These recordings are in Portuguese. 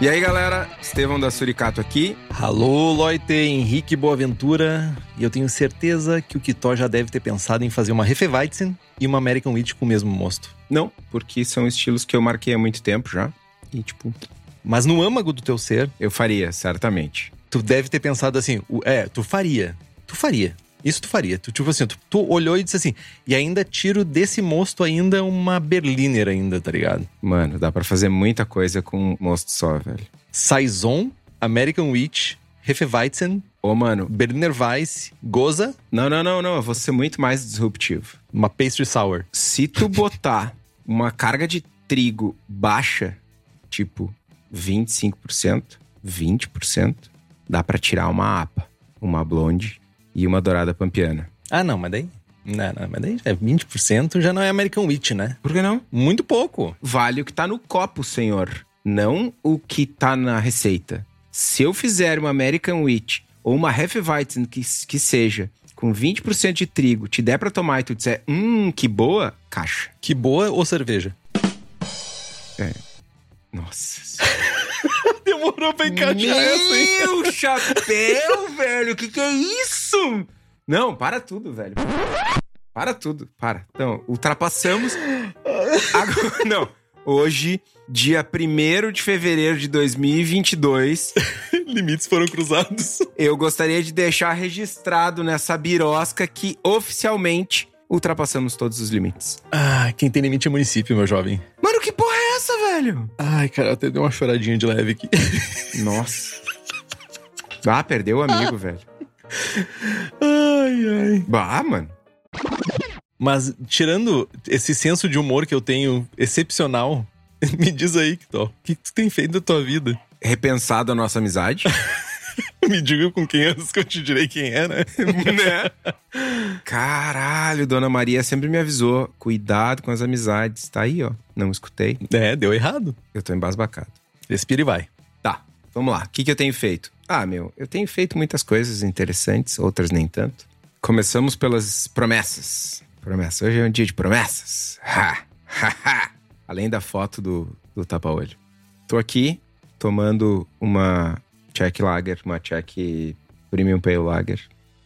E aí, galera, Estevão da Suricato aqui. Alô, Loite, Henrique Boaventura. E eu tenho certeza que o Kitó já deve ter pensado em fazer uma Hefeweizen e uma American Wheat com o mesmo mosto. Não, porque são estilos que eu marquei há muito tempo já. E, tipo, Mas no âmago do teu ser, eu faria, certamente. tu deve ter pensado assim, é, tu faria. Tu faria. Isso tu faria. Tu, tipo assim, tu, tu olhou e disse assim, e ainda tiro desse mosto ainda uma Berliner ainda, tá ligado? Mano, dá pra fazer muita coisa com um mosto só, velho. Saison, American Wheat, Hefeweizen, Ô, mano, Berliner Weiss, Goza, não, não, não, não. Eu vou ser muito mais disruptivo. uma Pastry Sour. Se tu botar uma carga de trigo baixa, tipo 25%, 20%, dá pra tirar uma APA, uma blonde e uma dourada pampiana. Ah, não, mas daí... Não, não, mas daí é 20% já não é American Wheat, né? Por que não? Muito pouco. Vale o que tá no copo, senhor. Não o que tá na receita. Se eu fizer uma American Wheat ou uma Hefeweizen que, que seja com 20% de trigo, te der pra tomar e tu disser, hum, que boa, caixa. Que boa ou cerveja? Nossa. Demorou pra Meu chapéu, velho, que que é isso? Não, para tudo, velho. Para tudo, para. Então, ultrapassamos. Agora, não. Hoje, dia 1 de fevereiro de 2022, Limites foram cruzados. eu gostaria de deixar registrado nessa birosca que oficialmente ultrapassamos todos os limites. Ah, quem tem limite é município, meu jovem. Mano, que porra essa, velho? Ai, cara, até deu uma choradinha de leve aqui. Nossa. Ah, perdeu o amigo, velho. Ai, ai. Bah, mano. Mas, tirando esse senso de humor que eu tenho excepcional, me diz aí, Kitó, o que tu tem feito da tua vida? Repensado a nossa amizade. Me diga com quem antes que eu te direi quem é, né? né? Caralho, Dona Maria sempre me avisou. Cuidado com as amizades. Tá aí, ó. Não escutei. É, deu errado. Eu tô embasbacado. Respira e vai. Tá, vamos lá. O que, que eu tenho feito? Ah, meu, eu tenho feito muitas coisas interessantes, outras nem tanto. Começamos pelas promessas. Promessas. Hoje é um dia de promessas. Ha! Ha! ha. Além da foto do, do tapa-olho. Tô aqui tomando uma Czech Lager, uma Czech Premium Pale Lager.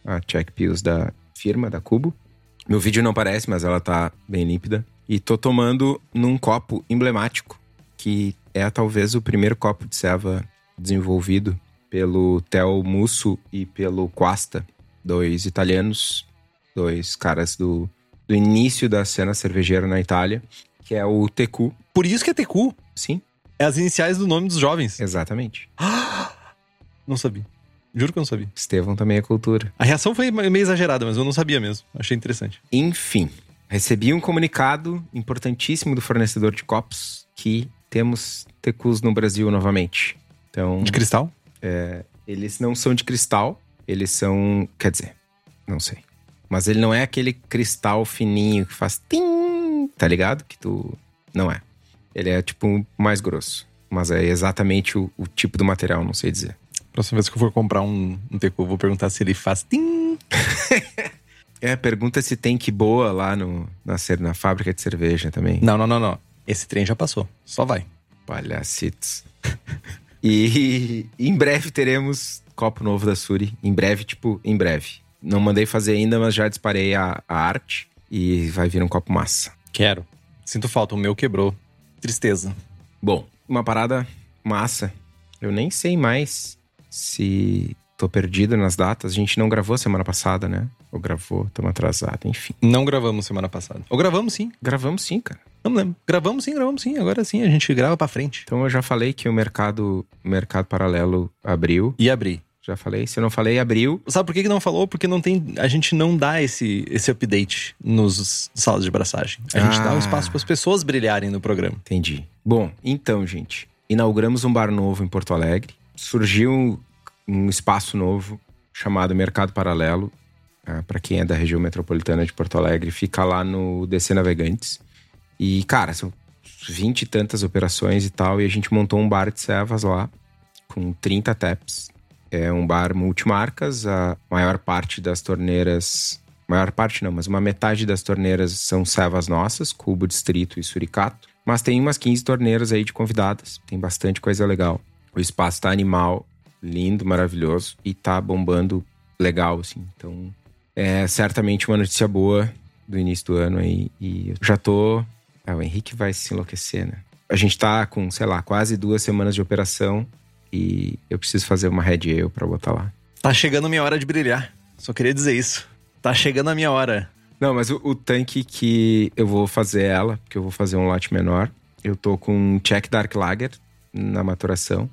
A Czech Pills da firma, da Cubo. No vídeo não parece, mas ela tá bem límpida. E tô tomando num copo emblemático, que é talvez o primeiro copo de ceva desenvolvido pelo Theo Musso e pelo Quasta, dois italianos, dois caras do, do início da cena cervejeira na Itália, que é o TQ. Por isso que é TQ. Sim, É as iniciais do nome dos jovens. exatamente. Não sabia. Juro que eu não sabia. Estevão também é cultura. A reação foi meio exagerada, mas eu não sabia mesmo. Achei interessante. Enfim, recebi um comunicado importantíssimo do fornecedor de copos que temos TQs no Brasil novamente. Então, De cristal? eles não são de cristal, eles são. Quer dizer, não sei. Mas ele não é aquele cristal fininho que faz tim, tá ligado? Que tu. Não é. Ele é tipo mais grosso. Mas é exatamente o, o tipo do material, não sei dizer. Próxima vez que eu for comprar um, um eu vou perguntar se ele faz tim. É, pergunta se tem que boa lá no, na, na fábrica de cerveja também. Não, não, não, não. Esse trem já passou. Só vai. Palhacitos. e em breve teremos copo novo da Suri. Em breve, tipo, em breve. Não mandei fazer ainda, mas já disparei a, a arte. E vai vir um copo massa. Quero. Sinto falta, o meu quebrou. Tristeza. Bom, uma parada massa. Eu nem sei mais se tô perdido nas datas. A gente não gravou semana passada, né? Ou gravou, estamos atrasado, enfim. Não gravamos semana passada. Ou gravamos sim. Gravamos sim, cara. Não lembro. Gravamos sim, gravamos sim. Agora sim, a gente grava pra frente. Então eu já falei que o mercado, mercado paralelo abriu. E abrir. Já falei. Se eu não falei, abriu. Sabe por que que não falou? Porque não tem, a gente não dá esse, esse update nos salas de braçagem. A gente Ah. dá um espaço para as pessoas brilharem no programa. Entendi. Bom, então, gente, inauguramos um bar novo em Porto Alegre. Surgiu um espaço novo chamado Mercado Paralelo. para quem é da região metropolitana de Porto Alegre, fica lá no DC Navegantes. E, cara, são 20 e tantas operações e tal. E a gente montou um bar de cevas lá, com 30 taps. É um bar multimarcas. A maior parte das torneiras. Maior parte não, mas uma metade das torneiras são cevas nossas, Cubo Distrito e Suricato. Mas tem umas 15 torneiras aí de convidadas. Tem bastante coisa legal. O espaço tá animal, lindo, maravilhoso e tá bombando legal, assim. Então, é certamente uma notícia boa do início do ano aí. E eu já tô. Ah, o Henrique vai se enlouquecer, né? A gente tá com, sei lá, quase duas semanas de operação e eu preciso fazer uma Red Ale pra botar lá. Tá chegando minha hora de brilhar. Só queria dizer isso. Tá chegando a minha hora. Não, mas o, o tanque que eu vou fazer ela, porque eu vou fazer um lote menor, eu tô com um Czech Dark Lager na maturação.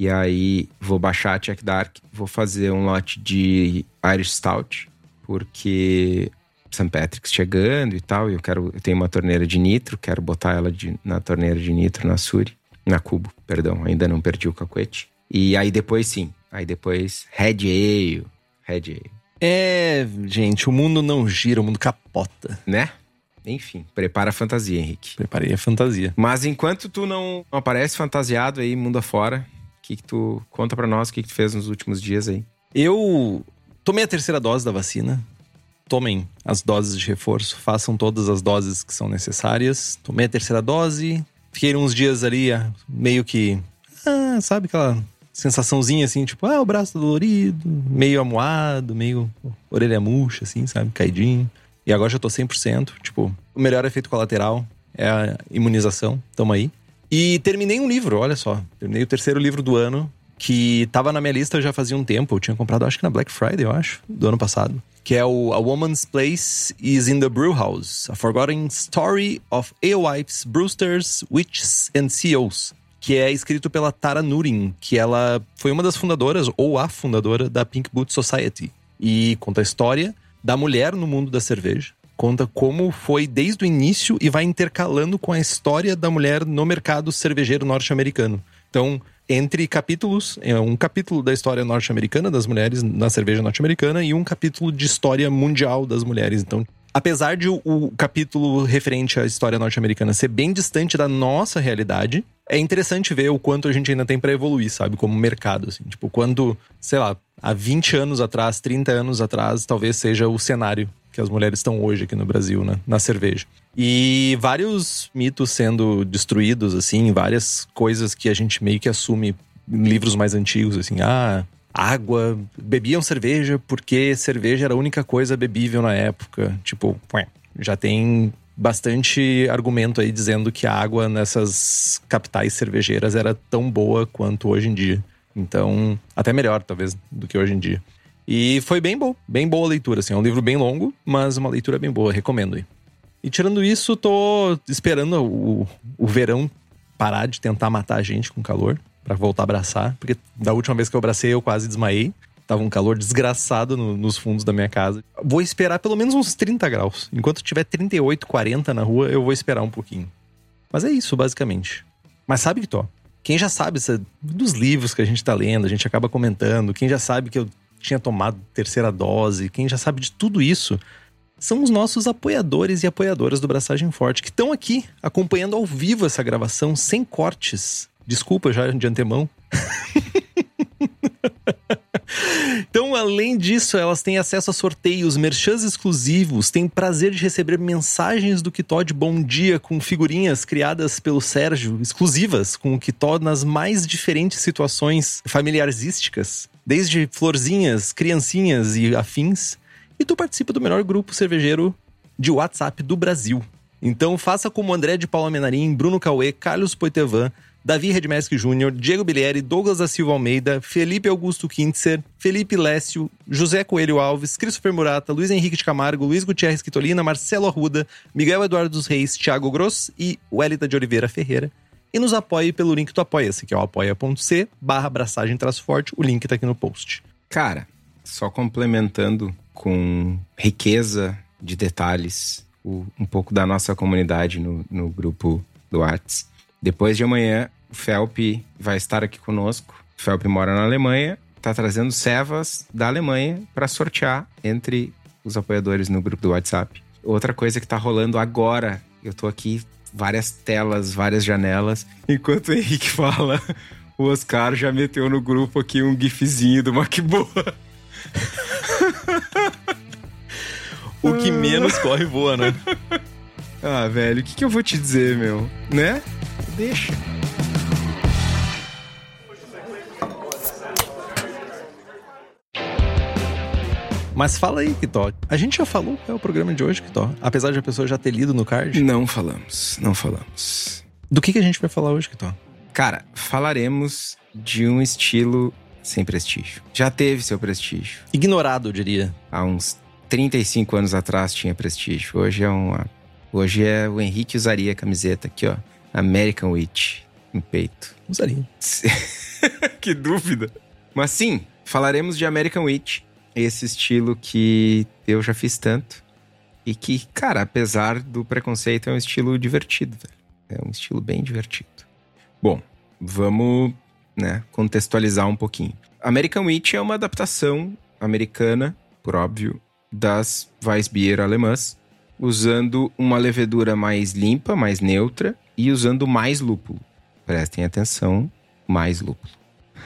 E aí vou baixar a Czech Dark, vou fazer um lote de Irish Stout, porque St. Patrick's chegando e tal, e eu quero, eu tenho uma torneira de nitro, quero botar ela de- na torneira de nitro na Suri, na Cubo, perdão, ainda não perdi o cacuete. E aí depois sim, aí depois Red Ale, Red Ale, É, gente, o mundo não gira, o mundo capota. né? Enfim, prepara a fantasia, Henrique. Preparei a fantasia. Mas enquanto tu não aparece fantasiado aí, mundo afora, que que tu conta pra nós, o que que tu fez nos últimos dias aí? Eu tomei a terceira dose da vacina. Tomem as doses de reforço, façam todas as doses que são necessárias. Tomei a terceira dose, fiquei uns dias ali ah, meio que. Ah, sabe aquela sensaçãozinha assim, tipo, ah, o braço dolorido, meio amuado, meio orelha murcha, assim, sabe? Caidinho. E agora já tô 100%. Tipo, o melhor efeito colateral é a imunização. Tamo aí. E terminei um livro, olha só. Terminei o terceiro livro do ano, que tava na minha lista já fazia um tempo. Eu tinha comprado, acho que na Black Friday, eu acho, do ano passado. Que é o A Woman's Place is in the Brew House: A Forgotten Story of Alewives, Brewsters, Witches and CEOs. Que é escrito pela Tara Nurin, que ela foi uma das fundadoras, ou a fundadora, da Pink Boot Society. E conta a história da mulher no mundo da cerveja. Conta como foi desde o início e vai intercalando com a história da mulher no mercado cervejeiro norte-americano. Então, entre capítulos, é um capítulo da história norte-americana das mulheres na cerveja norte-americana e um capítulo de história mundial das mulheres. Então, apesar de o, o capítulo referente à história norte-americana ser bem distante da nossa realidade, é interessante ver o quanto a gente ainda tem para evoluir, sabe, como mercado assim. Tipo, quando, sei lá, há 20 anos atrás, 30 anos atrás, talvez seja o cenário que as mulheres estão hoje aqui no Brasil, né, na cerveja. E vários mitos sendo destruídos, assim, várias coisas que a gente meio que assume em livros mais antigos, assim, ah, água, bebiam cerveja porque cerveja era a única coisa bebível na época. Tipo, já tem bastante argumento aí dizendo que a água nessas capitais cervejeiras era tão boa quanto hoje em dia. Então, até melhor, talvez, do que hoje em dia. E foi bem bom, bem boa a leitura, assim. É um livro bem longo, mas uma leitura bem boa, recomendo aí. E tirando isso, tô esperando o, o verão parar de tentar matar a gente com calor, pra voltar a abraçar. Porque da última vez que eu abracei, eu quase desmaiei. Tava um calor desgraçado no- nos fundos da minha casa. Vou esperar pelo menos uns 30 graus. Enquanto tiver 38, 40 na rua, eu vou esperar um pouquinho. Mas é isso, basicamente. Mas sabe, Tó? Quem já sabe dos livros que a gente tá lendo, a gente acaba comentando, quem já sabe que eu tinha tomado terceira dose, quem já sabe de tudo isso, são os nossos apoiadores e apoiadoras do Braçagem Forte, que estão aqui acompanhando ao vivo essa gravação, sem cortes. Desculpa já de antemão. Então, além disso, elas têm acesso a sorteios, merchans exclusivos, têm prazer de receber mensagens do Kitó de bom dia com figurinhas criadas pelo Sérgio, exclusivas com o Kitó nas mais diferentes situações familiarísticas, desde florzinhas, criancinhas e afins. E tu participa do melhor grupo cervejeiro de WhatsApp do Brasil. Então faça como André de Paula Menarim, Bruno Cauê, Carlos Poitevin, Davi Redmesk Júnior, Diego Bilieri, Douglas da Silva Almeida, Felipe Augusto Kintzer, Felipe Lécio, José Coelho Alves, Christopher Murata, Luiz Henrique de Camargo, Luiz Gutierrez Quitolina, Marcelo Arruda, Miguel Eduardo dos Reis, Thiago Gross e Welita de Oliveira Ferreira. E nos apoie pelo link do Apoia-se, que é o apoia.c barra abraçagem forte. O link tá aqui no post. Cara, só complementando com riqueza de detalhes o, um pouco da nossa comunidade no, no grupo do Whats. Depois de amanhã, o Felp vai estar aqui conosco. O Felp mora na Alemanha, tá trazendo cevas da Alemanha para sortear entre os apoiadores no grupo do WhatsApp. Outra coisa que tá rolando agora, eu tô aqui, várias telas, várias janelas. Enquanto o Henrique fala, o Oscar já meteu no grupo aqui um gifzinho do MacBoa. O que menos corre voa, né? Ah, velho, o que, que eu vou te dizer, meu? Né? Deixa. Mas fala aí, Kitó. A gente já falou qual é o programa de hoje, Kitó? Apesar de a pessoa já ter lido no card. Não falamos, não falamos. Do que, que a gente vai falar hoje, Kitó? Cara, falaremos de um estilo sem prestígio. Já teve seu prestígio. Ignorado, eu diria. Há uns 35 anos atrás tinha prestígio. Hoje é uma. Hoje é o Henrique usaria a camiseta aqui, ó. American Witch no peito. Usaria. que dúvida. Mas sim, falaremos de American Witch, esse estilo que eu já fiz tanto. E que, cara, apesar do preconceito, é um estilo divertido, velho. É um estilo bem divertido. Bom, vamos né, contextualizar um pouquinho. American Witch é uma adaptação americana, por óbvio, das Weissbier alemãs, usando uma levedura mais limpa, mais neutra e usando mais lúpulo. Prestem atenção, mais lúpulo.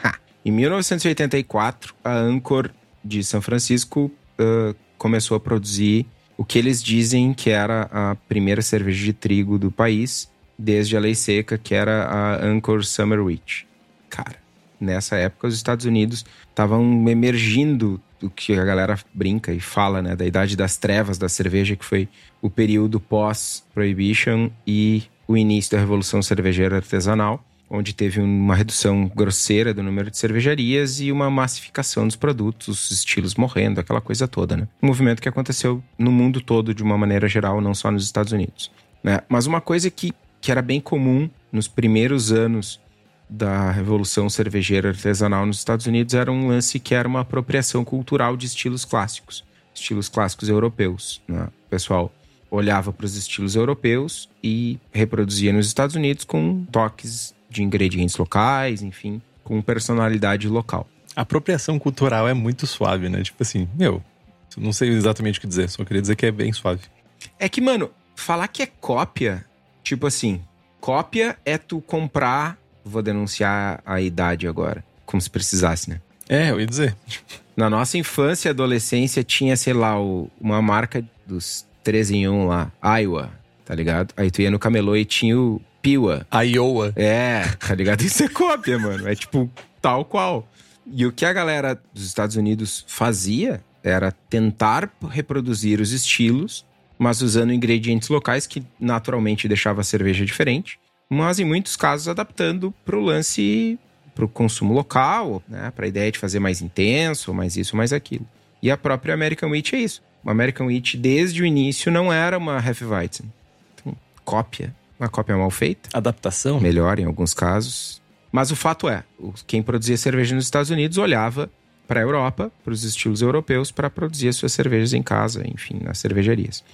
Ha! Em 1984, a Anchor de São Francisco uh, começou a produzir o que eles dizem que era a primeira cerveja de trigo do país, desde a lei seca, que era a Anchor Summer Witch. Cara, nessa época os Estados Unidos estavam emergindo do que a galera brinca e fala, né, da idade das trevas da cerveja, que foi o período pós-prohibition e o início da revolução cervejeira artesanal, onde teve uma redução grosseira do número de cervejarias e uma massificação dos produtos, os estilos morrendo, aquela coisa toda, né? Um movimento que aconteceu no mundo todo de uma maneira geral, não só nos Estados Unidos. Né? Mas uma coisa que, que era bem comum nos primeiros anos da Revolução Cervejeira Artesanal nos Estados Unidos era um lance que era uma apropriação cultural de estilos clássicos, estilos clássicos europeus. Né? O pessoal olhava para os estilos europeus e reproduzia nos Estados Unidos com toques de ingredientes locais, enfim, com personalidade local. A apropriação cultural é muito suave, né? Tipo assim, meu, não sei exatamente o que dizer, só queria dizer que é bem suave. É que, mano, falar que é cópia, tipo assim, cópia é tu comprar vou denunciar a idade agora. Como se precisasse, né? É, eu ia dizer. Na nossa infância e adolescência tinha, sei lá, o, uma marca dos 13 em 1 lá, Iowa, tá ligado? Aí tu ia no camelô e tinha o Piwa. Iowa. É, tá ligado? Isso é cópia, mano. É tipo tal qual. E o que a galera dos Estados Unidos fazia era tentar reproduzir os estilos, mas usando ingredientes locais que naturalmente deixava a cerveja diferente mas em muitos casos adaptando para o lance, para o consumo local, né? para a ideia de fazer mais intenso, mais isso, mais aquilo. E a própria American Wheat é isso. O American Wheat, desde o início, não era uma Hefeweizen. Então, cópia. Uma cópia mal feita. Adaptação? Melhor em alguns casos. Mas o fato é, quem produzia cerveja nos Estados Unidos olhava para a Europa, para os estilos europeus, para produzir as suas cervejas em casa, enfim, nas cervejarias.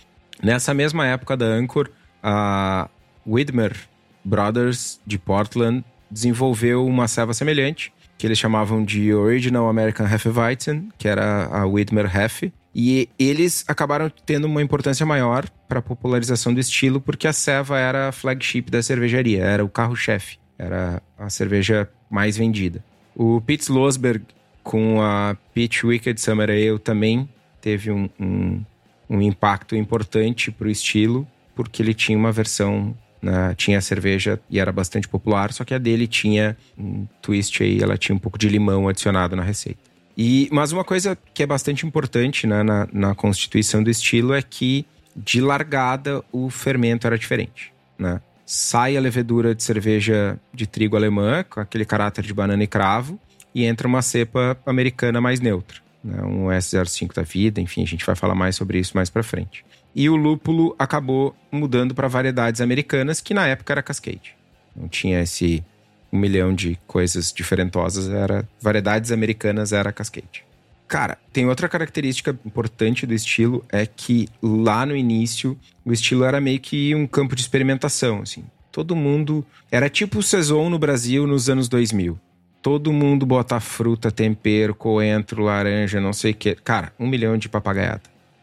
Nessa mesma época da Anchor, a Widmer Brothers de Portland desenvolveu uma ceva semelhante, que eles chamavam de Original American Hefeweizen, que era a Widmer Hefe. E eles acabaram tendo uma importância maior para a popularização do estilo, porque a ceva era a flagship da cervejaria, era o carro-chefe, era a cerveja mais vendida. O Pete Slosberg, com a Peach Wicked Summer Ale, também teve um, um, um impacto importante para o estilo, porque ele tinha uma versão né? Tinha cerveja e era bastante popular, só que a dele tinha um twist aí, ela tinha um pouco de limão adicionado na receita. E, mas uma coisa que é bastante importante né, na, na constituição do estilo é que, de largada, o fermento era diferente. Né? sai a levedura de cerveja de trigo alemã, com aquele caráter de banana e cravo, e entra uma cepa americana mais neutra. Né? Um S05 da vida, enfim, a gente vai falar mais sobre isso mais para frente. E o lúpulo acabou mudando para variedades americanas, que na época era Cascade. Não tinha esse um milhão de coisas diferentosas, era variedades americanas era Cascade. Cara, tem outra característica importante do estilo é que lá no início o estilo era meio que um campo de experimentação, assim. Todo mundo era tipo o Saison no Brasil nos anos 2000. Todo mundo bota fruta, tempero, coentro, laranja, não sei o que. Cara, um milhão de papagaiada,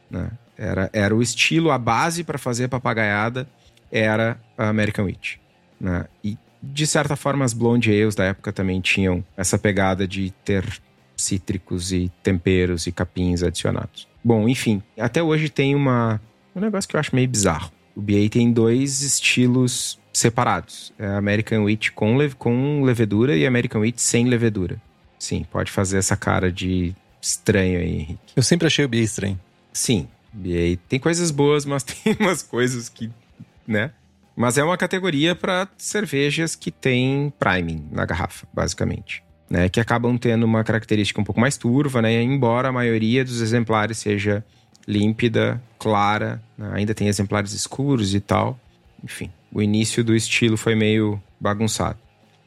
né? Era, era o estilo, a base para fazer papagaiada era a American Witch. Né? E de certa forma as blonde ales da época também tinham essa pegada de ter cítricos e temperos e capins adicionados. Bom, enfim, até hoje tem uma, um negócio que eu acho meio bizarro. O BA tem dois estilos separados. É American Wheat com, com levedura e American Wheat sem levedura. Sim, pode fazer essa cara de estranho aí, Henrique. Eu sempre achei o BA estranho. Sim, BA tem coisas boas, mas tem umas coisas que, né? Mas é uma categoria para cervejas que tem priming na garrafa, basicamente né, que acabam tendo uma característica um pouco mais turva, né, embora a maioria dos exemplares seja límpida, clara, né, ainda tem exemplares escuros e tal. Enfim, o início do estilo foi meio bagunçado.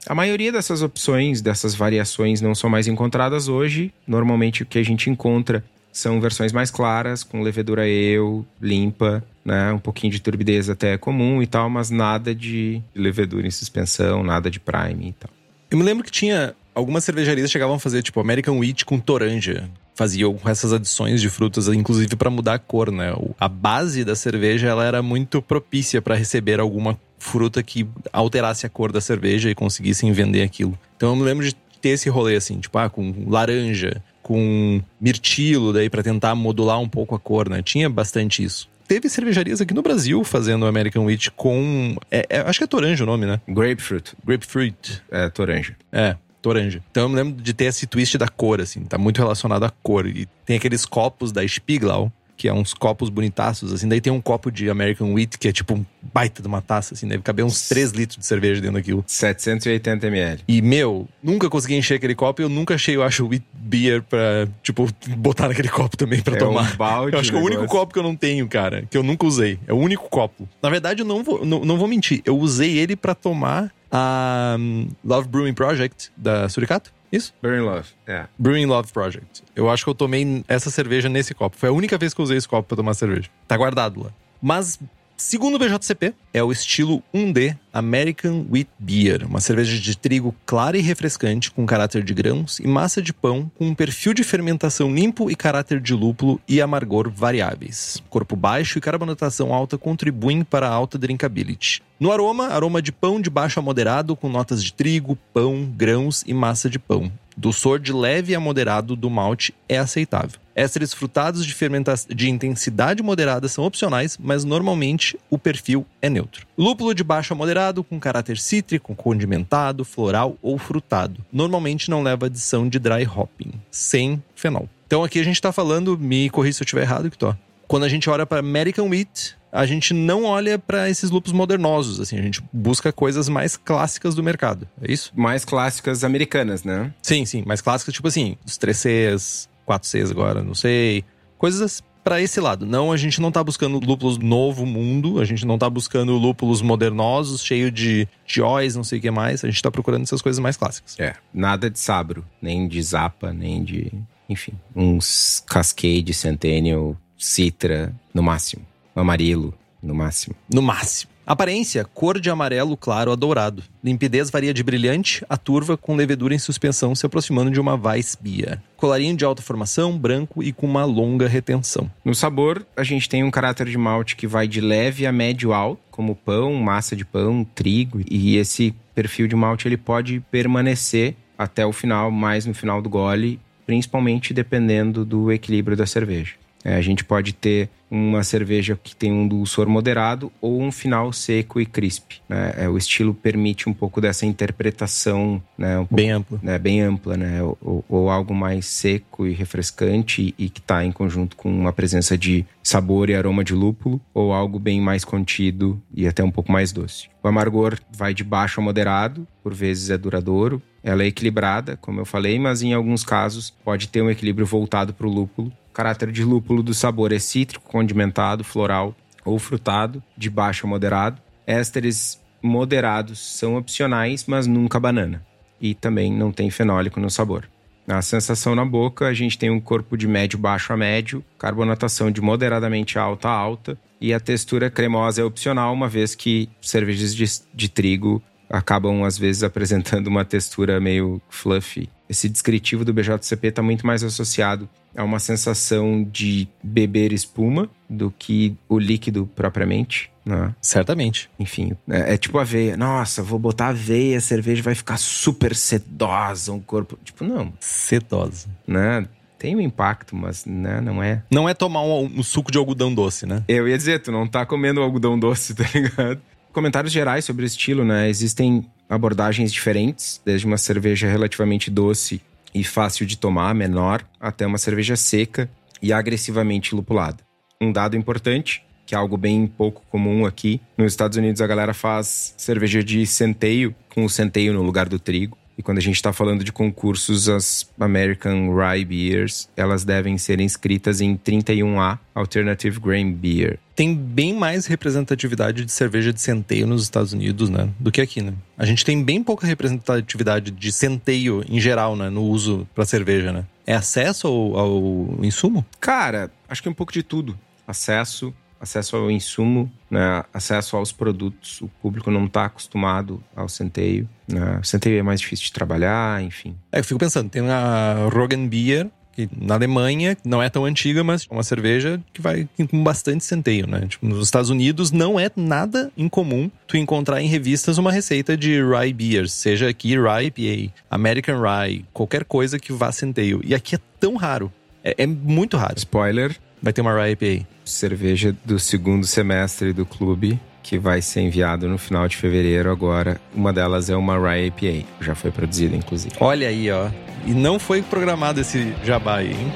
A maioria dessas opções, dessas variações, não são mais encontradas hoje. Normalmente o que a gente encontra são versões mais claras, com levedura eu, limpa, né? Um pouquinho de turbidez até é comum e tal, mas nada de levedura em suspensão, nada de prime e tal. Eu me lembro que tinha algumas cervejarias chegavam a fazer, tipo, American Wheat com toranja. Faziam com essas adições de frutas, inclusive para mudar a cor, né? A base da cerveja, ela era muito propícia para receber alguma fruta que alterasse a cor da cerveja e conseguissem vender aquilo. Então eu me lembro de ter esse rolê assim, tipo, ah, com laranja, com mirtilo, daí para tentar modular um pouco a cor, né? Tinha bastante isso. Teve cervejarias aqui no Brasil fazendo American Wheat com. É, é, acho que é toranja o nome, né? Grapefruit. Grapefruit. É, toranja. É toranja. Então eu me lembro de ter esse twist da cor, assim, tá muito relacionado à cor. E tem aqueles copos da Spiegelau, que é uns copos bonitaços, assim. Daí tem um copo de American Wheat, que é tipo um baita de uma taça, assim. Deve caber uns 3 litros de cerveja dentro daquilo. 780 ml. E, meu, nunca consegui encher aquele copo e eu nunca achei, eu acho, Wheat Beer pra, tipo, botar naquele copo também pra é tomar. Um balde eu acho que é o único copo que eu não tenho, cara, que eu nunca usei. É o único copo. Na verdade, eu não vou, não, não vou mentir. Eu usei ele para tomar a um, Love Brewing Project da Suricato. Isso? Brewing Love, é. Brewing Love Project. Eu acho que eu tomei essa cerveja nesse copo. Foi a única vez que eu usei esse copo pra tomar cerveja. Tá guardado lá. Mas Segundo o BJCP, é o estilo 1D American Wheat Beer, uma cerveja de trigo clara e refrescante, com caráter de grãos e massa de pão, com um perfil de fermentação limpo e caráter de lúpulo e amargor variáveis. Corpo baixo e carbonatação alta contribuem para a alta drinkability. No aroma, aroma de pão de baixo a moderado, com notas de trigo, pão, grãos e massa de pão. Doçor de leve a moderado do malte é aceitável. Ésteres frutados de, fermentação de intensidade moderada são opcionais, mas normalmente o perfil é neutro. Lúpulo de baixo a moderado, com caráter cítrico, condimentado, floral ou frutado. Normalmente não leva adição de dry hopping, sem fenol. Então aqui a gente está falando, me corri se eu estiver errado, Victor. Quando a gente olha para American Wheat, a gente não olha para esses lúpulos modernosos, assim, a gente busca coisas mais clássicas do mercado, é isso? Mais clássicas americanas, né? Sim, sim, mais clássicas, tipo assim, os 3Cs, 4Cs agora, não sei. Coisas para esse lado. Não, a gente não tá buscando lúpulos novo mundo, a gente não tá buscando lúpulos modernosos, cheio de joys, não sei o que mais. A gente tá procurando essas coisas mais clássicas. É, nada de sabro, nem de zapa, nem de, enfim, uns Cascade, Centennial, Citra, no máximo. Amarelo, no máximo. No máximo. Aparência: cor de amarelo claro a dourado. Limpidez varia de brilhante a turva, com levedura em suspensão se aproximando de uma Weissbier. Colarinho de alta formação, branco e com uma longa retenção. No sabor, a gente tem um caráter de malte que vai de leve a médio alto, como pão, massa de pão, trigo. E esse perfil de malte ele pode permanecer até o final, mais no final do gole, principalmente dependendo do equilíbrio da cerveja. É, a gente pode ter uma cerveja que tem um dulçor moderado ou um final seco e crisp. Né? É, o estilo permite um pouco dessa interpretação, né? Um pouco, bem ampla, né? Bem ampla, né? Ou, ou algo mais seco e refrescante e que está em conjunto com uma presença de sabor e aroma de lúpulo, ou algo bem mais contido e até um pouco mais doce. O amargor vai de baixo a moderado, por vezes é duradouro. Ela é equilibrada, como eu falei, mas em alguns casos pode ter um equilíbrio voltado para o lúpulo o caráter de lúpulo do sabor é cítrico, condimentado, floral ou frutado, de baixo a moderado. Ésteres moderados são opcionais, mas nunca banana. E também não tem fenólico no sabor. Na sensação na boca, a gente tem um corpo de médio baixo a médio, carbonatação de moderadamente alta a alta, e a textura cremosa é opcional, uma vez que cervejas de, de trigo acabam às vezes apresentando uma textura meio fluffy. Esse descritivo do BJCP está muito mais associado a uma sensação de beber espuma do que o líquido propriamente. Né? Certamente. Enfim, é, é, tipo aveia. Nossa, vou botar aveia, a cerveja vai ficar super sedosa, um corpo. Tipo, não. Sedosa. Né? Tem um impacto, mas né, não é. Não é tomar um, um, suco de algodão doce, né? Eu ia dizer, tu não tá comendo algodão doce, tá ligado? Comentários gerais sobre o estilo, né? Existem abordagens diferentes, desde uma cerveja relativamente doce e fácil de tomar, menor, até uma cerveja seca e agressivamente lupulada. Um dado importante, que é algo bem pouco comum aqui, nos Estados Unidos a galera faz cerveja de centeio, com o centeio no lugar do trigo. E quando a gente está falando de concursos, as American Rye Beers, elas devem ser inscritas em 31A Alternative Grain Beer. Tem bem mais representatividade de cerveja de centeio nos Estados Unidos, né? Do que aqui, né? A gente tem bem pouca representatividade de centeio em geral, né? No uso para cerveja, né? É acesso ao, ao insumo? Cara, acho que é um pouco de tudo. Acesso, acesso ao insumo, né, acesso aos produtos. O público não está acostumado ao centeio. Né? O centeio é mais difícil de trabalhar, enfim. É, eu fico pensando, tem a Rogan Beer, que na Alemanha não é tão antiga, mas é uma cerveja que vai com bastante centeio, né? Tipo, nos Estados Unidos não é nada incomum tu encontrar em revistas uma receita de rye beer, seja aqui rye IPA, American rye, qualquer coisa que vá centeio. E aqui é tão raro. É, é muito raro. Spoiler, Vai ter uma Rye IPA. Cerveja do segundo semestre do clube, que vai ser enviado no final de fevereiro agora. Uma delas é uma Rye IPA, já foi produzida, inclusive. Olha aí, ó. E não foi programado esse jabá aí, hein?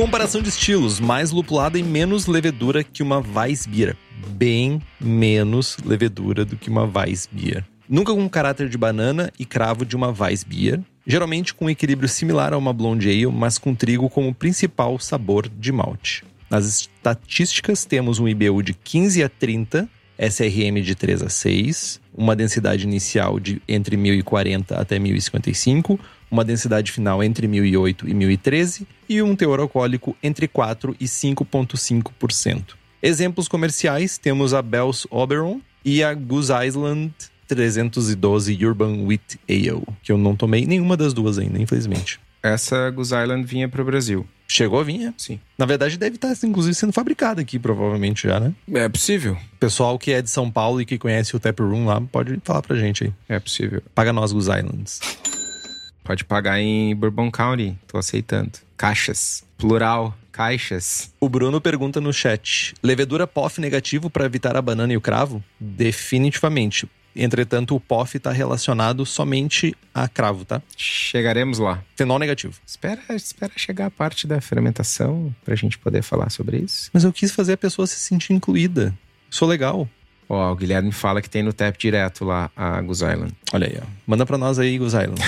Comparação de estilos, mais lupulada e menos levedura que uma Weissbier. Bem menos levedura do que uma Weissbier. Nunca com caráter de banana e cravo de uma Weissbier, geralmente com um equilíbrio similar a uma Blonde Ale, mas com trigo como principal sabor de malte. Nas estatísticas, temos um IBU de 15 a 30, SRM de 3 a 6, uma densidade inicial de entre 1040 até 1055, uma densidade final entre 1008 e 1013 e um teor alcoólico entre 4 e 5,5%. Exemplos comerciais temos a Bell's Oberon e a Goose Island 312 Urban Wheat Ale, que eu não tomei nenhuma das duas ainda, infelizmente. Essa Goose Island vinha para o Brasil. Chegou a vir, Sim. Na verdade, deve estar, inclusive, sendo fabricada aqui, provavelmente já, né? É possível. Pessoal que é de São Paulo e que conhece o Tap Room lá, pode falar pra gente aí. É possível. Paga nós, Goose Islands. Pode pagar em Bourbon County, tô aceitando. Caixas. Plural. Caixas. O Bruno pergunta no chat: levedura POF negativo para evitar a banana e o cravo? Definitivamente. Entretanto, o POF está relacionado somente a cravo, tá? Chegaremos lá. Fenol negativo. Espera, espera chegar a parte da fermentação pra gente poder falar sobre isso. Mas eu quis fazer a pessoa se sentir incluída. Sou legal. Ó, o Guilherme fala que tem no tap direto lá a Goose Island. Olha aí, ó. Manda pra nós aí, Goose Island.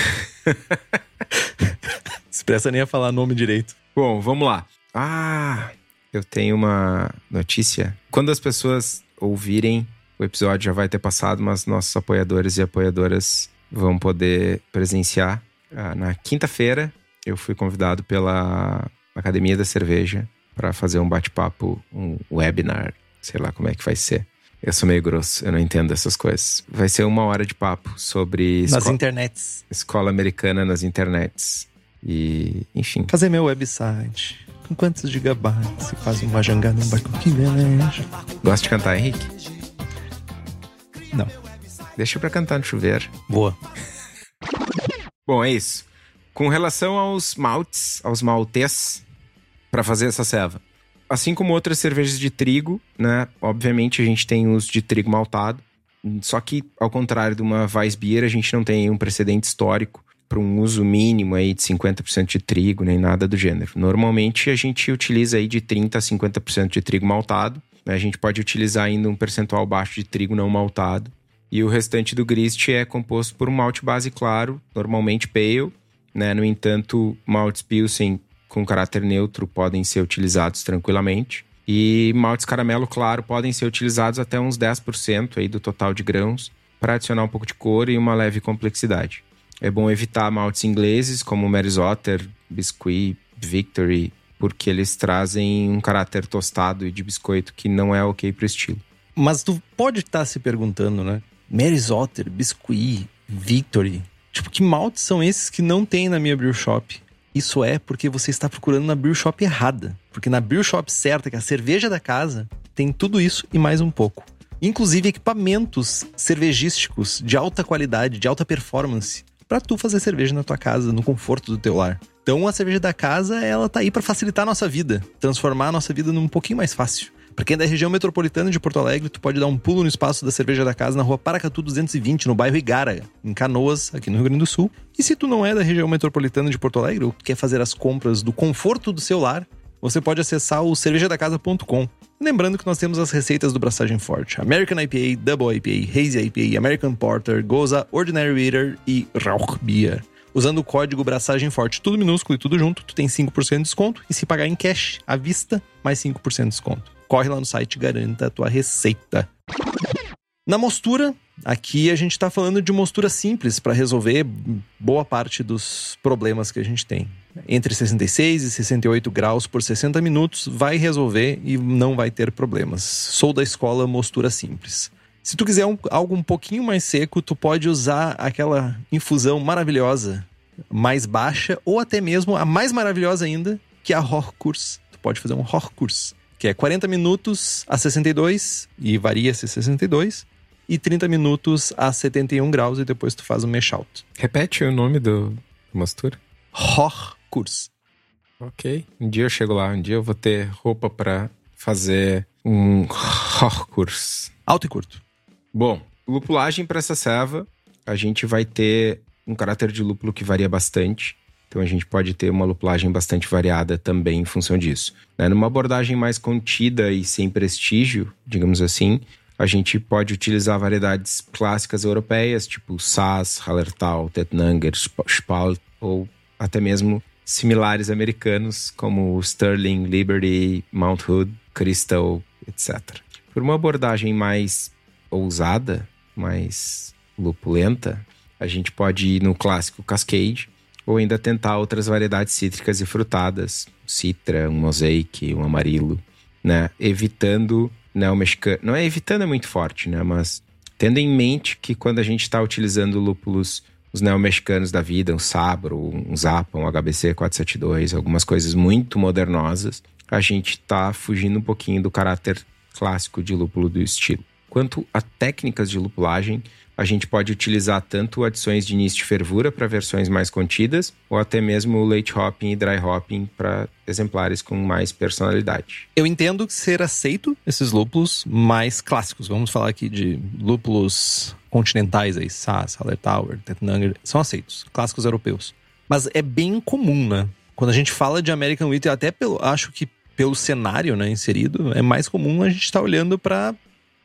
se presta nem a falar nome direito. Bom, vamos lá. Ah, eu tenho uma notícia. Quando as pessoas ouvirem, o episódio já vai ter passado, mas nossos apoiadores e apoiadoras vão poder presenciar. Ah, na quinta-feira, eu fui convidado pela Academia da Cerveja para fazer um bate-papo, um webinar, sei lá como é que vai ser. Eu sou meio grosso, eu não entendo essas coisas. Vai ser uma hora de papo sobre Nas internets. escola americana nas internets. E, enfim. Fazer meu website. Com quantos gigabytes? Se faz uma jangada, um barco que veleja. Gosta de cantar, Henrique? Não. deixa pra cantar no chuveiro. Boa. Bom, é isso. Com relação aos maltes, aos maltes, para fazer essa ceva. Assim como outras cervejas de trigo, né? Obviamente a gente tem os de trigo maltado. Só que, ao contrário de uma Weissbier, a gente não tem um precedente histórico para um uso mínimo aí de 50% de trigo, nem nada do gênero. Normalmente a gente utiliza aí de 30% a 50% de trigo maltado. Né? A gente pode utilizar ainda um percentual baixo de trigo não maltado. E o restante do grist é composto por um malte base claro, normalmente pale. Né? No entanto, maltes Pilsen com caráter neutro podem ser utilizados tranquilamente. E maltes caramelo claro podem ser utilizados até uns 10% aí do total de grãos para adicionar um pouco de cor e uma leve complexidade. É bom evitar maltes ingleses como Mary's Otter, Biscuit, Victory, porque eles trazem um caráter tostado e de biscoito que não é ok para o estilo. Mas tu pode estar tá se perguntando, né? Mary's Otter, Biscuit, Victory. Tipo, que maltes são esses que não tem na minha brew shop? Isso é porque você está procurando na brew shop errada. Porque na brew shop certa, que é a cerveja da casa, tem tudo isso e mais um pouco. Inclusive equipamentos cervejísticos de alta qualidade, de alta performance, para tu fazer cerveja na tua casa, no conforto do teu lar. Então a cerveja da casa, ela tá aí para facilitar a nossa vida, transformar a nossa vida num pouquinho mais fácil. Para quem é da região metropolitana de Porto Alegre, tu pode dar um pulo no espaço da Cerveja da Casa na rua Paracatu 220, no bairro Igara, em Canoas, aqui no Rio Grande do Sul. E se tu não é da região metropolitana de Porto Alegre ou quer fazer as compras do conforto do seu lar, você pode acessar o cervejadacasa.com. Lembrando que nós temos as receitas do Braçagem Forte: American IPA, Double IPA, Hazy IPA, American Porter, Goza, Ordinary Bitter e Rauch Beer. Usando o código Braçagem Forte, tudo minúsculo e tudo junto, tu tem 5% de desconto. E se pagar em cash, à vista, mais 5% de desconto corre lá no site e garanta a tua receita. Na mostura, aqui a gente está falando de mostura simples para resolver boa parte dos problemas que a gente tem. Entre 66 e 68 graus por 60 minutos vai resolver e não vai ter problemas. Sou da escola mostura simples. Se tu quiser um, algo um pouquinho mais seco, tu pode usar aquela infusão maravilhosa, mais baixa, ou até mesmo a mais maravilhosa ainda, que é a Horkurs. Tu pode fazer um Horkurs que é 40 minutos a 62 e varia se 62 e 30 minutos a 71 graus e depois tu faz o mesh out. Repete o nome do mostura. Horkurs. Ok. Um dia eu chego lá, um dia eu vou ter roupa para fazer um Horkurs. Alto e curto. Bom, lupulagem para essa serva, a gente vai ter um caráter de lúpulo que varia bastante. Então a gente pode ter uma lupulagem bastante variada também em função disso. Né? Numa abordagem mais contida e sem prestígio, digamos assim, a gente pode utilizar variedades clássicas europeias, tipo Sass, Hallertau, Tettnanger, Spalt, ou até mesmo similares americanos, como Sterling, Liberty, Mount Hood, Crystal, etc. Por uma abordagem mais ousada, mais lupulenta, a gente pode ir no clássico Cascade, ou ainda tentar outras variedades cítricas e frutadas, citra, um mosaic, um amarilo, né? Evitando né, o mexicano. Não é evitando é muito forte, né? Mas tendo em mente que quando a gente está utilizando lúpulos, os neomexicanos da vida, um Sabro, um Zapa, um HBC 472, algumas coisas muito modernosas, a gente está fugindo um pouquinho do caráter clássico de lúpulo do estilo. Quanto a técnicas de lupulagem, a gente pode utilizar tanto adições de início de fervura para versões mais contidas, ou até mesmo late hopping e dry hopping para exemplares com mais personalidade. Eu entendo ser aceito esses lúpulos mais clássicos. Vamos falar aqui de lúpulos continentais aí, Sass, Hallertauer, Tettnanger, são aceitos, clássicos europeus. Mas é bem comum, né? Quando a gente fala de American Wheat, até pelo, acho que pelo cenário né, inserido, é mais comum a gente estar tá olhando para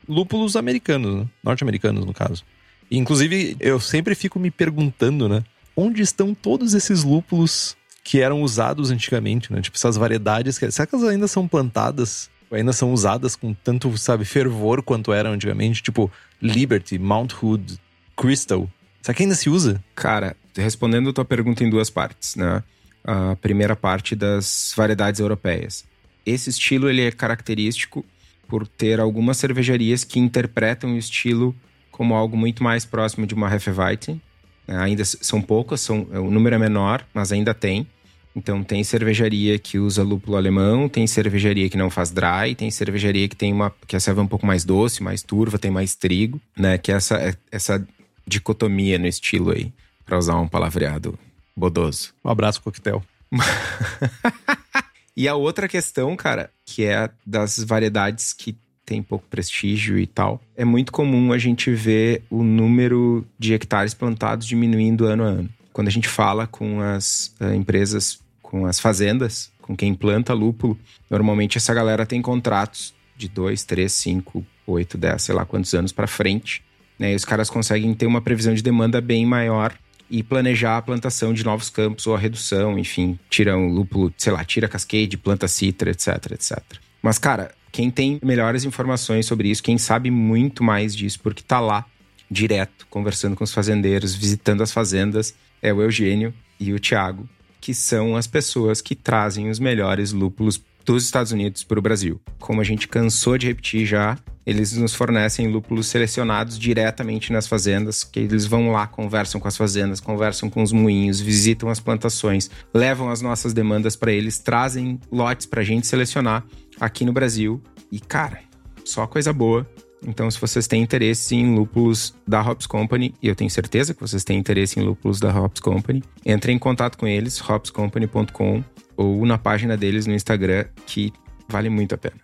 lúpulos americanos, né? norte-americanos no caso. Inclusive, eu sempre fico me perguntando, né? Onde estão todos esses lúpulos que eram usados antigamente, né? Tipo, essas variedades. Que, será que elas ainda são plantadas? Ainda são usadas com tanto, sabe, fervor quanto eram antigamente? Tipo, Liberty, Mount Hood, Crystal. Será que ainda se usa? Cara, respondendo a tua pergunta em duas partes, né? A primeira parte das variedades europeias. Esse estilo ele é característico por ter algumas cervejarias que interpretam o estilo como algo muito mais próximo de uma Hefeweizen. É, ainda são poucas, são, o número é menor, mas ainda tem. Então tem cervejaria que usa lúpulo alemão, tem cervejaria que não faz dry, tem cervejaria que tem uma que a serva é um pouco mais doce, mais turva, tem mais trigo, né? Que é essa essa dicotomia no estilo aí, para usar um palavreado bodoso. Um abraço coquetel. e a outra questão, cara, que é das variedades que tem pouco prestígio e tal, é muito comum a gente ver o número de hectares plantados diminuindo ano a ano. Quando a gente fala com as uh, empresas, com as fazendas, com quem planta lúpulo, normalmente essa galera tem contratos de 2, 3, 5, 8, 10, sei lá quantos anos para frente. Né? E os caras conseguem ter uma previsão de demanda bem maior e planejar a plantação de novos campos ou a redução, enfim, tira um lúpulo, sei lá, tira cascade, planta citra, etc, etc. Mas, cara, quem tem melhores informações sobre isso, quem sabe muito mais disso, porque tá lá direto, conversando com os fazendeiros, visitando as fazendas, é o Eugênio e o Tiago, que são as pessoas que trazem os melhores lúpulos dos Estados Unidos para o Brasil. Como a gente cansou de repetir já, eles nos fornecem lúpulos selecionados diretamente nas fazendas, que eles vão lá, conversam com as fazendas, conversam com os moinhos, visitam as plantações, levam as nossas demandas para eles, trazem lotes para a gente selecionar aqui no Brasil. E cara, só coisa boa. Então, se vocês têm interesse em lúpulos da Hops Company, e eu tenho certeza que vocês têm interesse em lúpulos da Hops Company, entrem em contato com eles, hopscompany.com, ou na página deles no Instagram, que vale muito a pena.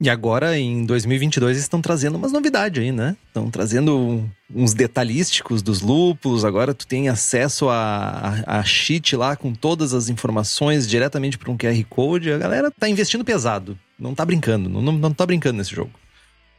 E agora, em 2022, estão trazendo umas novidades aí, né? Estão trazendo uns detalhísticos dos lúpulos. Agora tu tem acesso a, a, a lá com todas as informações diretamente para um QR Code. A galera tá investindo pesado. Não tá brincando. Não, não, não tá brincando nesse jogo.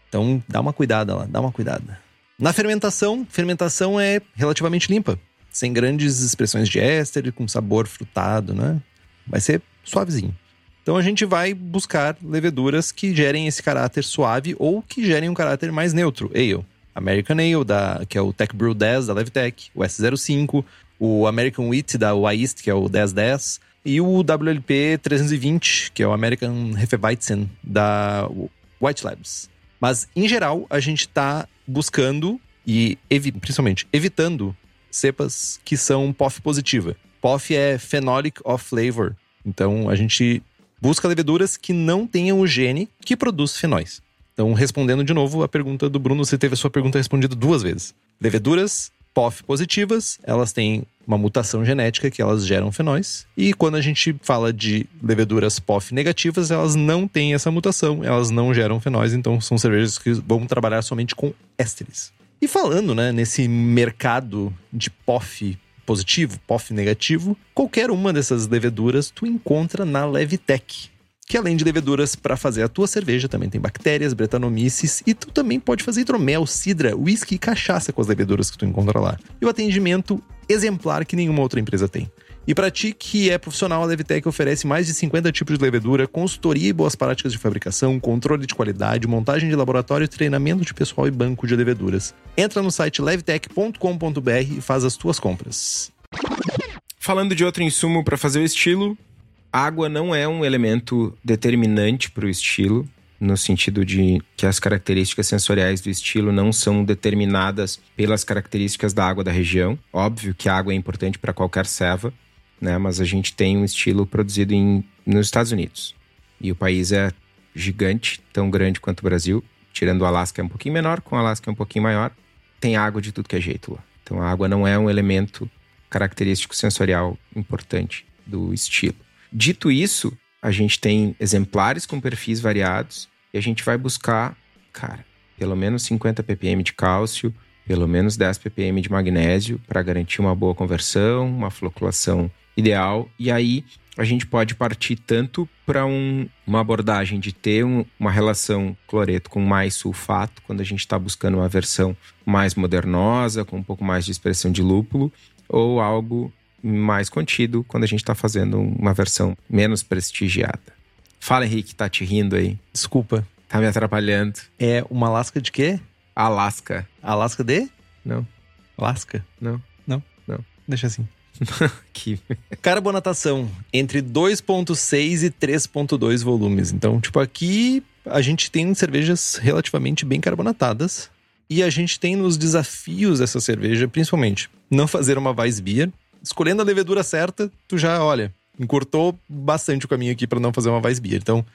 Então, dá uma cuidada lá, dá uma cuidada. Na fermentação, fermentação é relativamente limpa. Sem grandes expressões de éster, com sabor frutado, né? Vai ser suavezinho. Então a gente vai buscar leveduras que gerem esse caráter suave ou que gerem um caráter mais neutro. Ale, American Ale, da, que é o Tech Brew 10 da Levtech, o S05, o American Wheat da Wyeast, que é o 1010, e o WLP 320, que é o American Hefeweizen da White Labs. Mas, em geral, a gente está buscando e, principalmente, evitando cepas que são POF positiva. POF é Phenolic of Flavor. Então, a gente busca leveduras que não tenham o gene que produz fenóis. Então, respondendo de novo a pergunta do Bruno, você teve a sua pergunta respondida duas vezes. Leveduras POF positivas, elas têm uma mutação genética que elas geram fenóis. E quando a gente fala de leveduras POF negativas, elas não têm essa mutação, elas não geram fenóis, então são cervejas que vão trabalhar somente com ésteres. E falando, né, nesse mercado de POF positivo, POF negativo, qualquer uma dessas leveduras tu encontra na Levitec. Que além de leveduras para fazer a tua cerveja, também tem bactérias, bretanomices e tu também pode fazer hidromel, cidra, whisky e cachaça com as leveduras que tu encontra lá. E o atendimento exemplar que nenhuma outra empresa tem. E para ti que é profissional, a Levitec oferece mais de 50 tipos de levedura, consultoria e boas práticas de fabricação, controle de qualidade, montagem de laboratório, treinamento de pessoal e banco de leveduras. Entra no site levtech.com.br e faz as tuas compras. Falando de outro insumo para fazer o estilo, água não é um elemento determinante para o estilo, no sentido de que as características sensoriais do estilo não são determinadas pelas características da água da região. Óbvio que a água é importante para qualquer ceva, né? Mas a gente tem um estilo produzido em, nos Estados Unidos. E o país é gigante, tão grande quanto o Brasil. Tirando o Alasca é um pouquinho menor, com o Alasca é um pouquinho maior. Tem água de tudo que é jeito lá. Então a água não é um elemento característico sensorial importante do estilo. Dito isso, a gente tem exemplares com perfis variados e a gente vai buscar, cara, pelo menos 50 ppm de cálcio, pelo menos 10 ppm de magnésio para garantir uma boa conversão, uma floculação ideal. E aí a gente pode partir tanto para um, uma abordagem de ter um, uma relação cloreto com mais sulfato, quando a gente está buscando uma versão mais modernosa, com um pouco mais de expressão de lúpulo, ou algo mais contido, quando a gente está fazendo uma versão menos prestigiada. Fala, Henrique, tá te rindo aí? Desculpa. Tá me atrapalhando. É uma Alasca de quê? Alasca. Alasca de? Não. Alasca? Não. Não? Não. Deixa assim. que... Carbonatação entre 2.6 e 3.2 volumes. Então, tipo, aqui a gente tem cervejas relativamente bem carbonatadas. E a gente tem nos desafios dessa cerveja, principalmente, não fazer uma Weissbier. Escolhendo a levedura certa, tu já, olha, Encurtou bastante o caminho aqui para não fazer uma Weissbier. Então,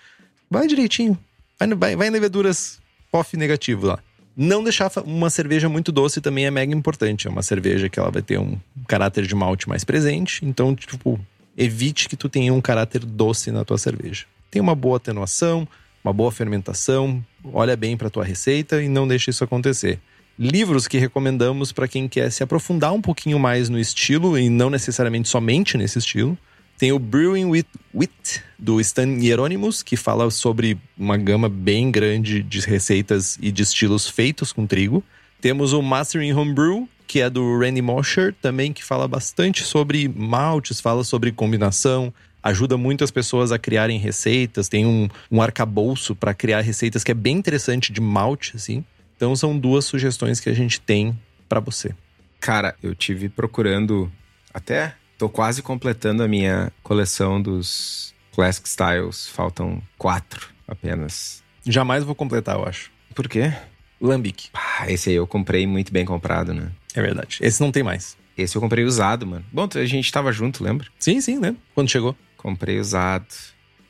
vai direitinho. Vai, vai, vai em leveduras POF negativo lá. Não deixar uma cerveja muito doce também é mega importante. É uma cerveja que ela vai ter um caráter de malte mais presente. Então, tipo, evite que tu tenha um caráter doce na tua cerveja. Tem uma boa atenuação, uma boa fermentação. Olha bem para tua receita e não deixe isso acontecer. Livros que recomendamos para quem quer se aprofundar um pouquinho mais no estilo e não necessariamente somente nesse estilo. Tem o Brewing with Wit, do Stan Hieronymus, que fala sobre uma gama bem grande de receitas e de estilos feitos com trigo. Temos o Mastering Homebrew, que é do Randy Mosher, também que fala bastante sobre maltes, fala sobre combinação, ajuda muito as pessoas a criarem receitas, tem um, um arcabouço para criar receitas que é bem interessante de malte, assim. Então são duas sugestões que a gente tem para você. Cara, eu tive procurando até Tô quase completando a minha coleção dos Classic Styles. Faltam quatro apenas. Jamais vou completar, eu acho. Por quê? Lambic. Ah, esse aí eu comprei muito bem comprado, né? É verdade. Esse não tem mais. Esse eu comprei usado, mano. Bom, a gente tava junto, lembra? Sim, sim, lembro. Quando chegou. Comprei usado.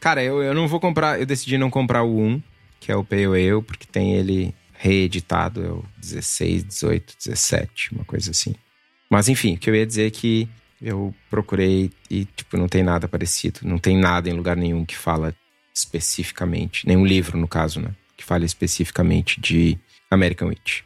Cara, eu, eu não vou comprar. Eu decidi não comprar o 1, que é o Pale Ale, porque tem ele reeditado. É o 16, 18, 17, uma coisa assim. Mas enfim, o que eu ia dizer é que eu procurei e, tipo, não tem nada parecido. Não tem nada em lugar nenhum que fala especificamente. Nenhum livro, no caso, né? Que fale especificamente de American Witch.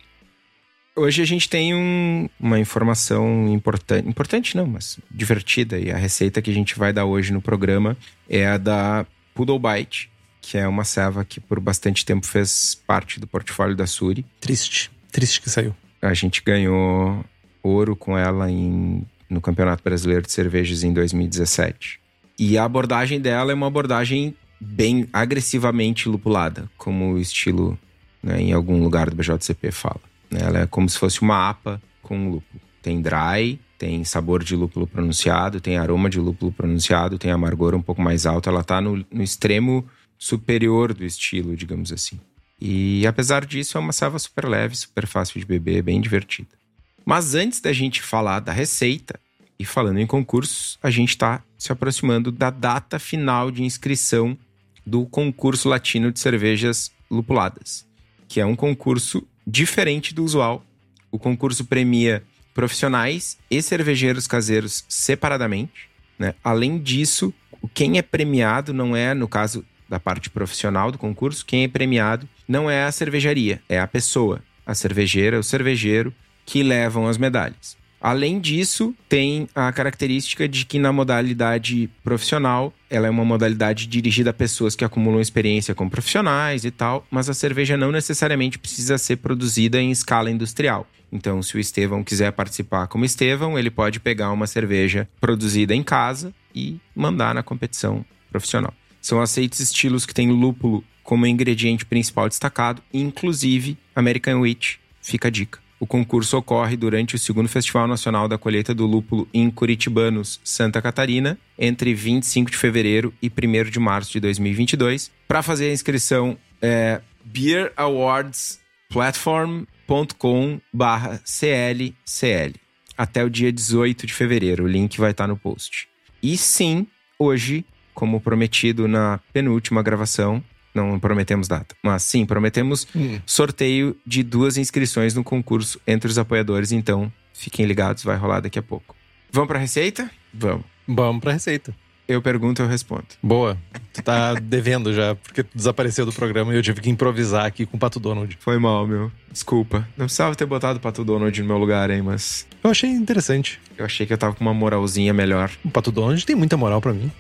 Hoje a gente tem um, uma informação importante. Importante não, mas divertida. E a receita que a gente vai dar hoje no programa é a da Poodle Bite, que é uma serva que por bastante tempo fez parte do portfólio da Suri. Triste. Triste que saiu. A gente ganhou ouro com ela em no Campeonato Brasileiro de Cervejas em 2017. E a abordagem dela é uma abordagem bem agressivamente lupulada, como o estilo né, em algum lugar do BJCP fala. Né? Ela é como se fosse uma APA com lúpulo. Tem dry, tem sabor de lúpulo pronunciado, tem aroma de lúpulo pronunciado, tem amargor um pouco mais alto. Ela está no, no extremo superior do estilo, digamos assim. E apesar disso, é uma serva super leve, super fácil de beber, bem divertida. Mas antes da gente falar da receita, e falando em concursos, a gente está se aproximando da data final de inscrição do concurso latino de cervejas lupuladas, que é um concurso diferente do usual. O concurso premia profissionais e cervejeiros caseiros separadamente. Né? Além disso, quem é premiado não é, no caso da parte profissional do concurso, quem é premiado não é a cervejaria, é a pessoa, a cervejeira, o cervejeiro que levam as medalhas. Além disso, tem a característica de que na modalidade profissional, ela é uma modalidade dirigida a pessoas que acumulam experiência com profissionais e tal, mas a cerveja não necessariamente precisa ser produzida em escala industrial. Então, se o Estevão quiser participar como Estevão, ele pode pegar uma cerveja produzida em casa e mandar na competição profissional. São aceitos estilos que têm lúpulo como ingrediente principal destacado, inclusive American Wheat. Fica a dica. O concurso ocorre durante o segundo Festival Nacional da Colheita do Lúpulo em Curitibanos, Santa Catarina, entre 25 de fevereiro e 1 de março de 2022. Para fazer a inscrição, é beerawards.platform.com/clcl até o dia 18 de fevereiro. O link vai estar no post. E sim, hoje, como prometido na penúltima gravação, não prometemos data. Mas sim, prometemos hum. sorteio de duas inscrições no concurso entre os apoiadores. Então, fiquem ligados, vai rolar daqui a pouco. Vamos pra receita? Vamos. Vamos pra receita. Eu pergunto, eu respondo. Boa. Tu tá devendo já, porque tu desapareceu do programa e eu tive que improvisar aqui com o Pato Donald. Foi mal, meu. Desculpa. Não precisava ter botado o Pato Donald no meu lugar, hein, mas. Eu achei interessante. Eu achei que eu tava com uma moralzinha melhor. O Pato Donald tem muita moral para mim.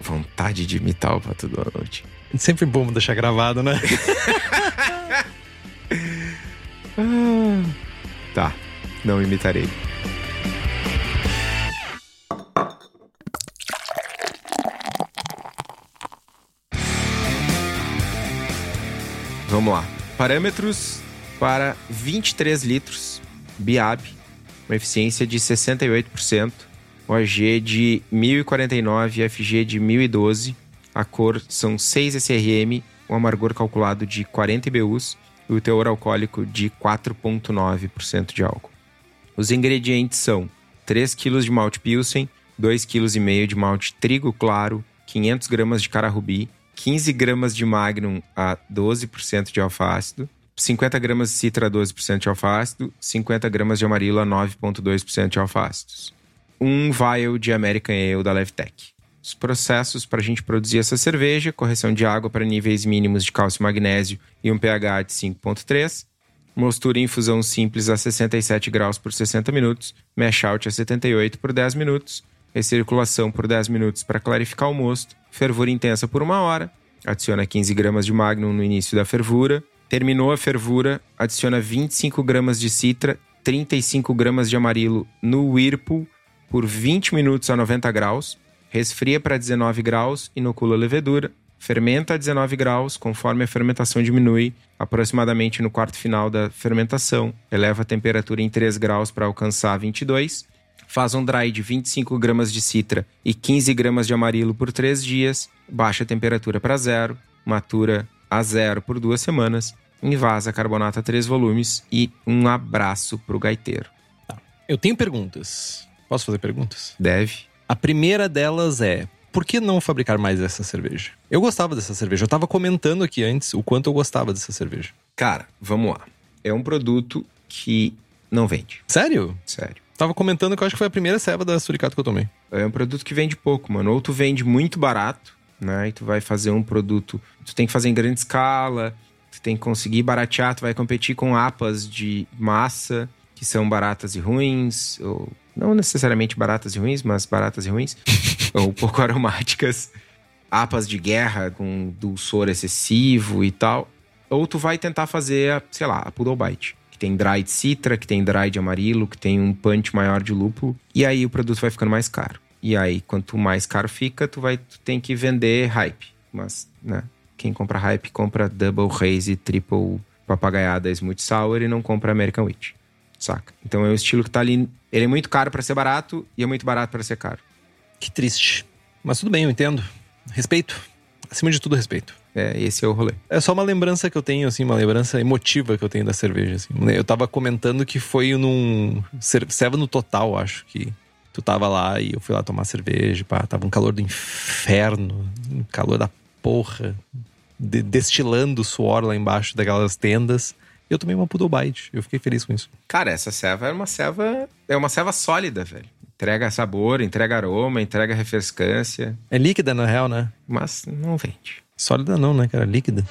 Vontade de imitar o Pato Donald. Sempre bom deixar gravado, né? tá, não imitarei. Vamos lá. Parâmetros para 23 litros, BIAB, uma eficiência de 68%, OG de 1049 FG de 1012 a cor são 6 SRM, o amargor calculado de 40 IBUs e o teor alcoólico de 4,9% de álcool. Os ingredientes são 3 kg de malte Pilsen, 2,5 kg de malte trigo claro, 500 gramas de cara rubi, 15 gramas de magnum a 12% de alfa-ácido, 50 gramas de citra a 12% de alfa-ácido, 50 gramas de amarilo a 9,2% de alfa-ácidos. Um vial de American Ale da Levtech. Os processos para a gente produzir essa cerveja: correção de água para níveis mínimos de cálcio e magnésio e um pH de 5,3. Mostura em infusão simples a 67 graus por 60 minutos. Mash out a 78 por 10 minutos. Recirculação por 10 minutos para clarificar o mosto. Fervura intensa por uma hora. Adiciona 15 gramas de magnum no início da fervura. Terminou a fervura, adiciona 25 gramas de citra, 35 gramas de amarilo no Whirlpool por 20 minutos a 90 graus. Resfria para 19 graus, inocula a levedura. Fermenta a 19 graus, conforme a fermentação diminui, aproximadamente no quarto final da fermentação. Eleva a temperatura em 3 graus para alcançar 22. Faz um dry de 25 gramas de citra e 15 gramas de amarilo por 3 dias. Baixa a temperatura para zero. Matura a zero por duas semanas. Invasa carbonato a 3 volumes e um abraço pro gaiteiro. Eu tenho perguntas. Posso fazer perguntas? Deve. A primeira delas é: por que não fabricar mais essa cerveja? Eu gostava dessa cerveja. Eu tava comentando aqui antes o quanto eu gostava dessa cerveja. Cara, vamos lá. É um produto que não vende. Sério? Sério. Tava comentando que eu acho que foi a primeira ceva da Suricato que eu tomei. É um produto que vende pouco, mano. Ou tu vende muito barato, né? E tu vai fazer um produto. Tu tem que fazer em grande escala, tu tem que conseguir baratear, tu vai competir com apas de massa, que são baratas e ruins, ou não necessariamente baratas e ruins, mas baratas e ruins, ou pouco aromáticas, apas de guerra com dulçor excessivo e tal. Ou tu vai tentar fazer, sei lá, a Poodle Bite, que tem dry de citra, que tem dry de amarilo, que tem um punch maior de lúpulo, e aí o produto vai ficando mais caro. E aí, quanto mais caro fica, tu vai tu tem que vender hype. Mas, né, quem compra hype compra double haze, triple papagaiada smooth sour e não compra American Wheat. Saca? Então é um estilo que tá ali. Ele é muito caro para ser barato e é muito barato para ser caro. Que triste. Mas tudo bem, eu entendo. Respeito. Acima de tudo, respeito. É, esse é o rolê. É só uma lembrança que eu tenho, assim, uma lembrança emotiva que eu tenho da cerveja, assim. Eu tava comentando que foi num... Serva no total, acho que tu tava lá e eu fui lá tomar cerveja, pá, tava um calor do inferno, um calor da porra, de, destilando suor lá embaixo daquelas tendas. Eu tomei uma Poodle Bite. Eu fiquei feliz com isso. Cara, essa ceva é uma ceva. É uma ceva sólida, velho. Entrega sabor, entrega aroma, entrega refrescância. É líquida, na real, né? Mas não vende. Sólida não, né, cara? Líquida.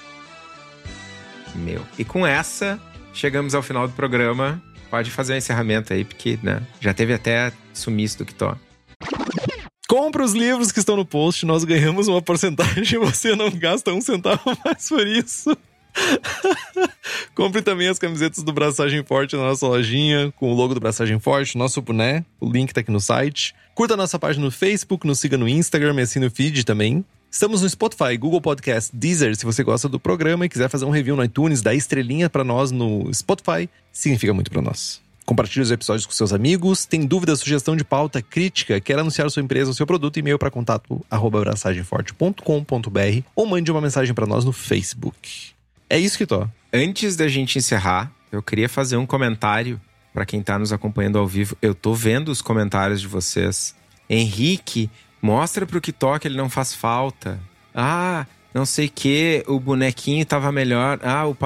Meu. E com essa, chegamos ao final do programa. Pode fazer o um encerramento aí, porque, né? Já teve até sumiço do que to. Compre os livros que estão no post, nós ganhamos uma porcentagem e você não gasta um centavo mais por isso. Compre também as camisetas do Braçagem Forte na nossa lojinha, com o logo do Braçagem Forte, nosso boné. O link tá aqui no site. Curta a nossa página no Facebook, nos siga no Instagram e assine o feed também. Estamos no Spotify, Google Podcast, Deezer, se você gosta do programa e quiser fazer um review no iTunes, dá estrelinha para nós no Spotify, significa muito para nós. Compartilhe os episódios com seus amigos. Tem dúvida, sugestão de pauta, crítica, quer anunciar sua empresa ou seu produto, e-mail para contato abraçagemforte.com.br ou mande uma mensagem para nós no Facebook. É isso que tô. Antes da gente encerrar, eu queria fazer um comentário para quem tá nos acompanhando ao vivo. Eu tô vendo os comentários de vocês. Henrique, mostra pro que toca, ele não faz falta. Ah, não sei que, o bonequinho tava melhor. Ah, o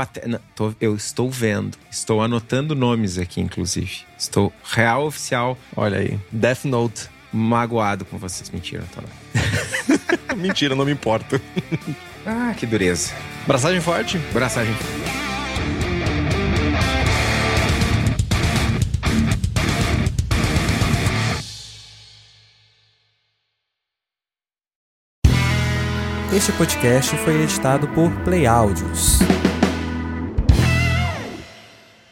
tô, eu estou vendo. Estou anotando nomes aqui, inclusive. Estou real oficial. Olha aí. Death Note. Magoado com vocês. Mentira, não tô não. Mentira, não me importo. ah, que dureza. Braçagem forte? Braçagem forte. Este podcast foi editado por Play Áudios.